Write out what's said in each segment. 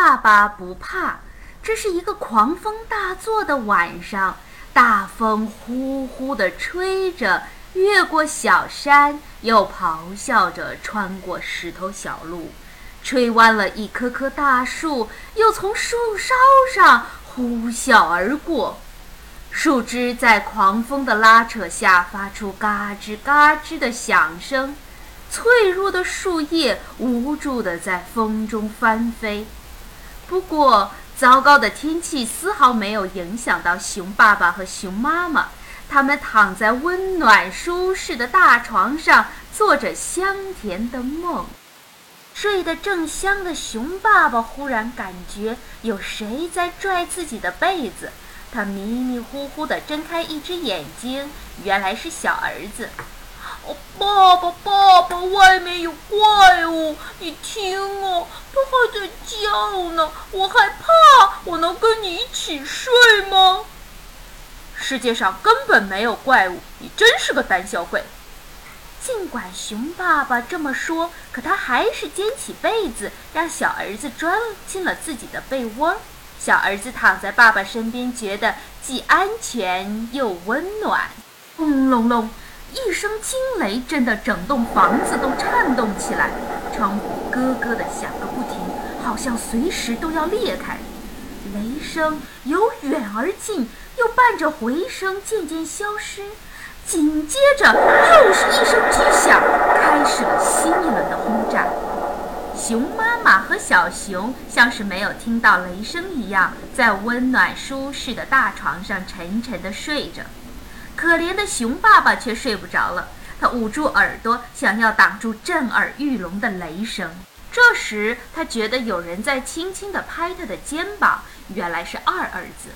爸爸不怕，这是一个狂风大作的晚上，大风呼呼地吹着，越过小山，又咆哮着穿过石头小路，吹弯了一棵棵大树，又从树梢上呼啸而过。树枝在狂风的拉扯下发出嘎吱嘎吱的响声，脆弱的树叶无助地在风中翻飞。不过，糟糕的天气丝毫没有影响到熊爸爸和熊妈妈。他们躺在温暖舒适的大床上，做着香甜的梦。睡得正香的熊爸爸忽然感觉有谁在拽自己的被子。他迷迷糊糊地睁开一只眼睛，原来是小儿子。哦，爸爸，爸爸，外面有怪物！你听哦，它还在叫呢，我害怕。我能跟你一起睡吗？世界上根本没有怪物，你真是个胆小鬼。尽管熊爸爸这么说，可他还是捡起被子，让小儿子钻进了自己的被窝。小儿子躺在爸爸身边，觉得既安全又温暖。轰隆隆，一声惊雷震得整栋房子都颤动起来，窗户咯咯地响个不停，好像随时都要裂开。雷声由远而近，又伴着回声渐渐消失，紧接着又是一声巨响，开始了新一轮的轰炸。熊妈妈和小熊像是没有听到雷声一样，在温暖舒适的大床上沉沉地睡着。可怜的熊爸爸却睡不着了，他捂住耳朵，想要挡住震耳欲聋的雷声。这时，他觉得有人在轻轻地拍他的肩膀，原来是二儿子。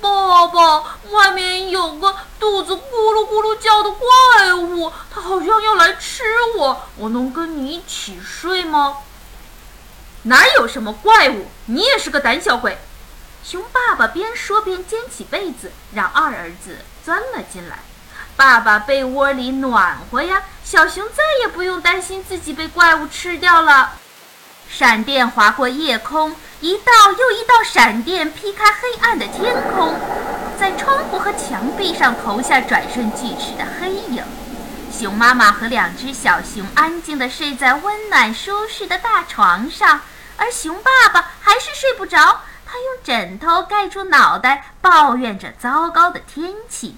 爸爸，外面有个肚子咕噜咕噜叫的怪物，它好像要来吃我。我能跟你一起睡吗？哪有什么怪物？你也是个胆小鬼！熊爸爸边说边捡起被子，让二儿子钻了进来。爸爸被窝里暖和呀，小熊再也不用担心自己被怪物吃掉了。闪电划过夜空，一道又一道闪电劈开黑暗的天空，在窗户和墙壁上投下转瞬即逝的黑影。熊妈妈和两只小熊安静地睡在温暖舒适的大床上。而熊爸爸还是睡不着，他用枕头盖住脑袋，抱怨着糟糕的天气。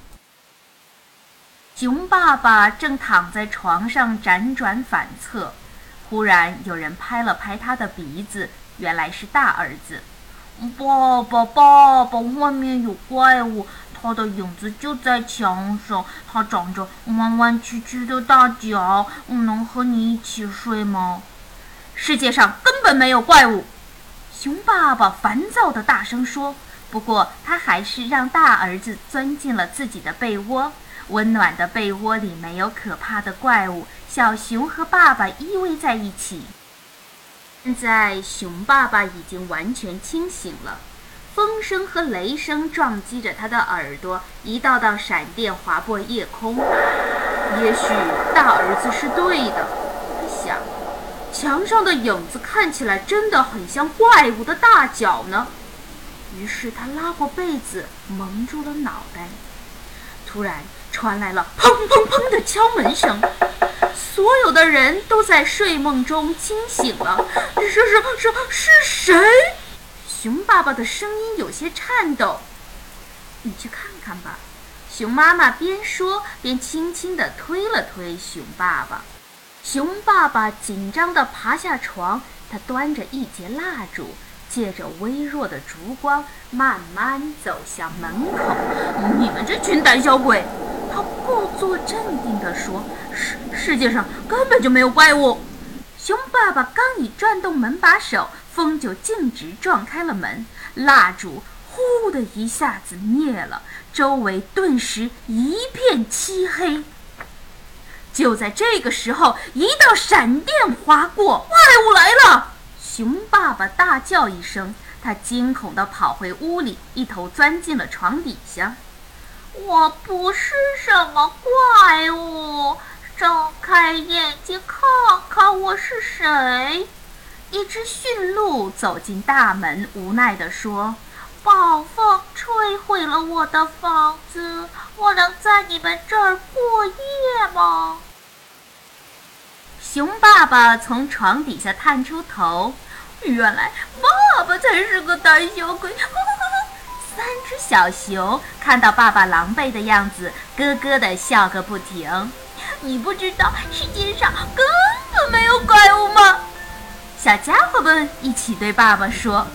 熊爸爸正躺在床上辗转反侧，忽然有人拍了拍他的鼻子，原来是大儿子。爸爸，爸爸，外面有怪物，他的影子就在墙上，他长着弯弯曲曲的大脚，我能和你一起睡吗？世界上根本没有怪物，熊爸爸烦躁地大声说。不过他还是让大儿子钻进了自己的被窝。温暖的被窝里没有可怕的怪物，小熊和爸爸依偎在一起。现在熊爸爸已经完全清醒了，风声和雷声撞击着他的耳朵，一道道闪电划过夜空。也许大儿子是对的，墙上的影子看起来真的很像怪物的大脚呢。于是他拉过被子蒙住了脑袋。突然传来了砰砰砰的敲门声，所有的人都在睡梦中惊醒了。是是是是谁？熊爸爸的声音有些颤抖。你去看看吧。熊妈妈边说边轻轻地推了推熊爸爸。熊爸爸紧张地爬下床，他端着一截蜡烛，借着微弱的烛光，慢慢走向门口。你们这群胆小鬼！他故作镇定地说：“世世界上根本就没有怪物。”熊爸爸刚一转动门把手，风就径直撞开了门，蜡烛呼的一下子灭了，周围顿时一片漆黑。就在这个时候，一道闪电划过，怪物来了！熊爸爸大叫一声，他惊恐地跑回屋里，一头钻进了床底下。我不是什么怪物，睁开眼睛看看我是谁。一只驯鹿走进大门，无奈地说：“暴风吹毁了我的房子，我能在你们这儿过夜吗？”熊爸爸从床底下探出头，原来爸爸才是个胆小鬼。三只小熊看到爸爸狼狈的样子，咯咯地笑个不停。你不知道世界上根本没有怪物吗？小家伙们一起对爸爸说。